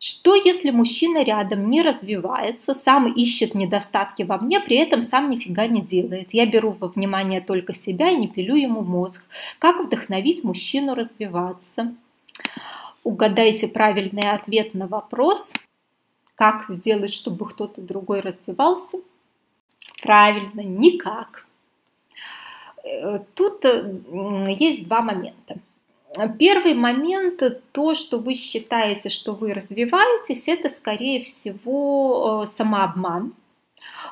Что если мужчина рядом не развивается, сам ищет недостатки во мне, при этом сам нифига не делает? Я беру во внимание только себя и не пилю ему мозг. Как вдохновить мужчину развиваться? Угадайте правильный ответ на вопрос. Как сделать, чтобы кто-то другой развивался? Правильно, никак. Э, тут есть два момента. Первый момент, то, что вы считаете, что вы развиваетесь, это, скорее всего, э, самообман.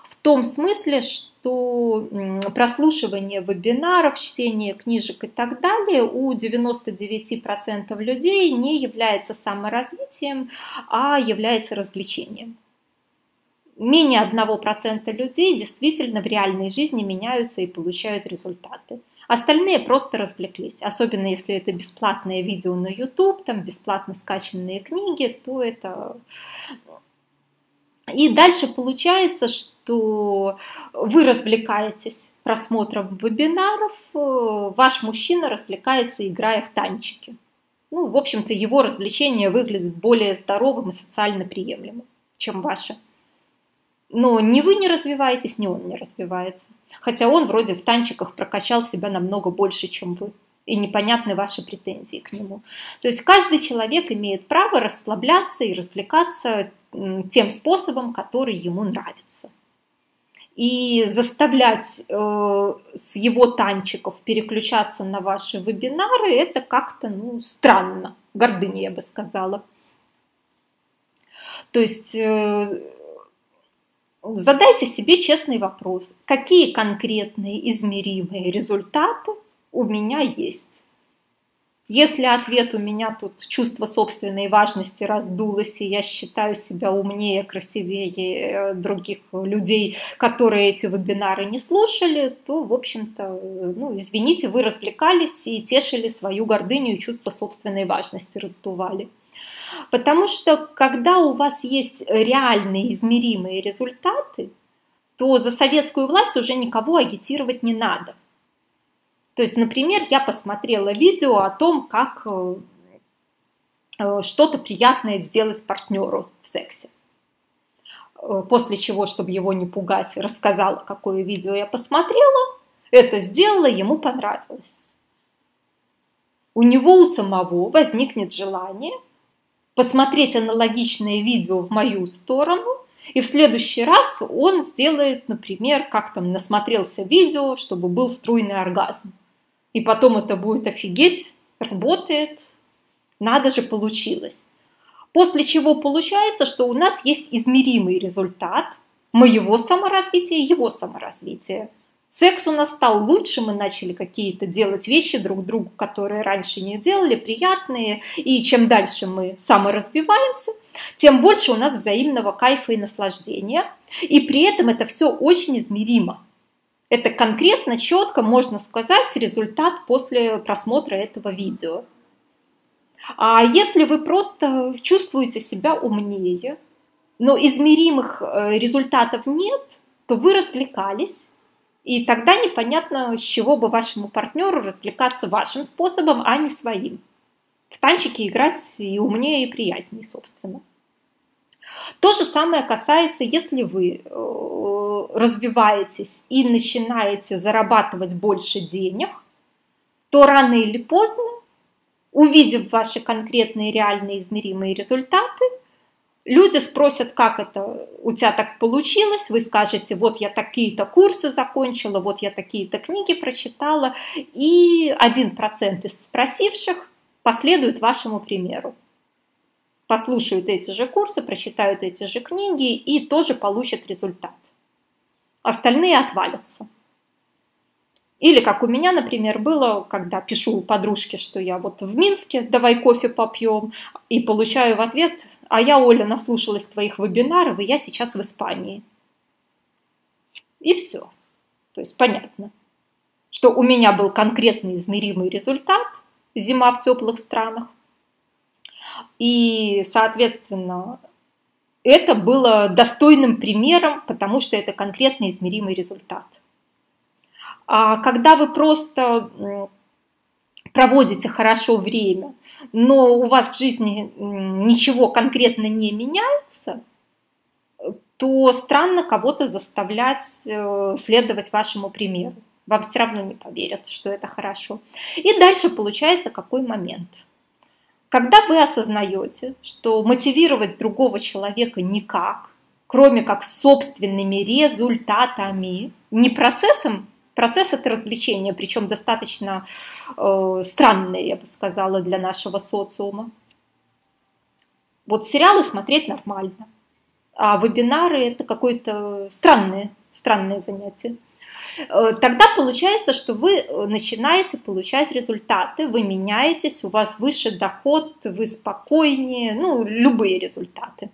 В том смысле, что прослушивание вебинаров, чтение книжек и так далее у 99% людей не является саморазвитием, а является развлечением. Менее 1% людей действительно в реальной жизни меняются и получают результаты. Остальные просто развлеклись. Особенно если это бесплатное видео на YouTube, там бесплатно скачанные книги, то это... И дальше получается, что вы развлекаетесь просмотром вебинаров, ваш мужчина развлекается, играя в танчики. Ну, в общем-то, его развлечение выглядит более здоровым и социально приемлемым, чем ваше. Но ни вы не развиваетесь, ни он не развивается. Хотя он вроде в танчиках прокачал себя намного больше, чем вы. И непонятны ваши претензии к нему. То есть каждый человек имеет право расслабляться и развлекаться тем способом, который ему нравится. И заставлять э, с его танчиков переключаться на ваши вебинары, это как-то ну, странно, гордыня, я бы сказала. То есть э, задайте себе честный вопрос, какие конкретные измеримые результаты у меня есть. Если ответ у меня тут чувство собственной важности раздулось, и я считаю себя умнее, красивее э, других людей, которые эти вебинары не слушали, то, в общем-то, ну, извините, вы развлекались и тешили свою гордыню и чувство собственной важности раздували. Потому что когда у вас есть реальные измеримые результаты, то за советскую власть уже никого агитировать не надо. То есть, например, я посмотрела видео о том, как э, э, что-то приятное сделать партнеру в сексе. Э, после чего, чтобы его не пугать, рассказала, какое видео я посмотрела, это сделала, ему понравилось. У него у самого возникнет желание посмотреть аналогичное видео в мою сторону, и в следующий раз он сделает, например, как там насмотрелся видео, чтобы был струйный оргазм. И потом это будет офигеть, работает, надо же, получилось. После чего получается, что у нас есть измеримый результат моего саморазвития и его саморазвития. Секс у нас стал лучше, мы начали какие-то делать вещи друг другу, которые раньше не делали, приятные. И чем дальше мы саморазвиваемся, тем больше у нас взаимного кайфа и наслаждения. И при этом это все очень измеримо. Это конкретно, четко можно сказать результат после просмотра этого видео. А если вы просто чувствуете себя умнее, но измеримых э, результатов нет, то вы развлекались, и тогда непонятно, с чего бы вашему партнеру развлекаться вашим способом, а не своим. В танчики играть и умнее, и приятнее, собственно. То же самое касается, если вы э, развиваетесь и начинаете зарабатывать больше денег, то рано или поздно, увидев ваши конкретные реальные измеримые результаты, Люди спросят, как это у тебя так получилось, вы скажете, вот я такие-то курсы закончила, вот я такие-то книги прочитала, и один процент из спросивших последует вашему примеру. Послушают эти же курсы, прочитают эти же книги и тоже получат результат. Остальные отвалятся. Или как у меня, например, было, когда пишу подружке, что я вот в Минске, давай кофе попьем, и получаю в ответ, а я, Оля, наслушалась твоих вебинаров, и я сейчас в Испании. И все. То есть понятно, что у меня был конкретный измеримый результат, зима в теплых странах, и, соответственно, это было достойным примером, потому что это конкретно измеримый результат – а когда вы просто проводите хорошо время, но у вас в жизни ничего конкретно не меняется, то странно кого-то заставлять э, следовать вашему примеру. Вам все равно не поверят, что это хорошо. И дальше получается какой момент. Когда вы осознаете, что мотивировать другого человека никак, кроме как собственными результатами, не процессом, процесс это развлечение, причем достаточно э, странное, я бы сказала, для нашего социума. Вот сериалы смотреть нормально, а вебинары это какое-то странное, странное занятие. Э, тогда получается, что вы начинаете получать результаты, вы меняетесь, у вас выше доход, вы спокойнее, ну, любые результаты.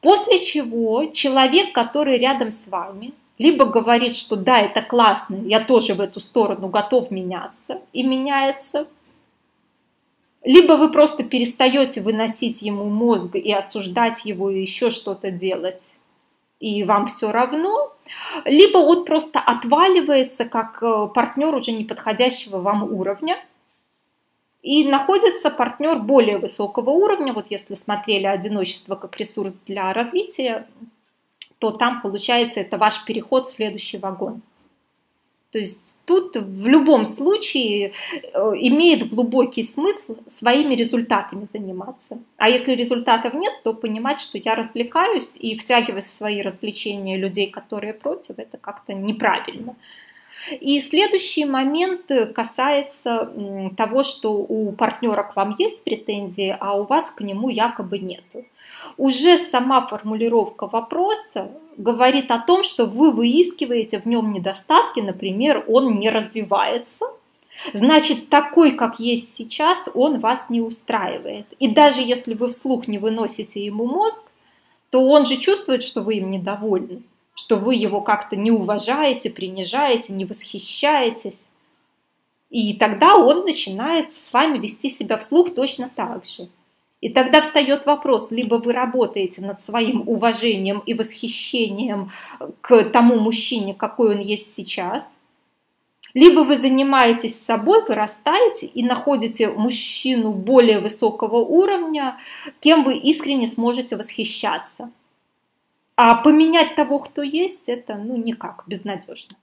После чего человек, который рядом с вами, либо говорит, что да, это классно, я тоже в эту сторону готов меняться, и меняется, либо вы просто перестаете выносить ему мозг и осуждать его и еще что-то делать, и вам все равно, либо он просто отваливается как э, партнер уже неподходящего вам уровня, и находится партнер более высокого уровня, вот если смотрели одиночество как ресурс для развития, то там получается это ваш переход в следующий вагон. То есть тут в любом случае э, имеет глубокий смысл своими результатами заниматься. А если результатов нет, то понимать, что я развлекаюсь и втягивать в свои развлечения людей, которые против, это как-то неправильно. И следующий момент касается того, что у партнера к вам есть претензии, а у вас к нему якобы нету. Уже сама формулировка вопроса говорит о том, что вы выискиваете в нем недостатки, например, он не развивается, значит, такой, как есть сейчас, он вас не устраивает. И даже если вы вслух не выносите ему мозг, то он же чувствует, что вы им недовольны, что вы его как-то не уважаете, принижаете, не восхищаетесь. И тогда он начинает с вами вести себя вслух точно так же. И тогда встает вопрос, либо вы работаете над своим уважением и восхищением к тому мужчине, какой он есть сейчас, либо вы занимаетесь собой, вырастаете и находите мужчину более высокого уровня, кем вы искренне сможете восхищаться. А поменять того, кто есть, это ну никак, безнадежно.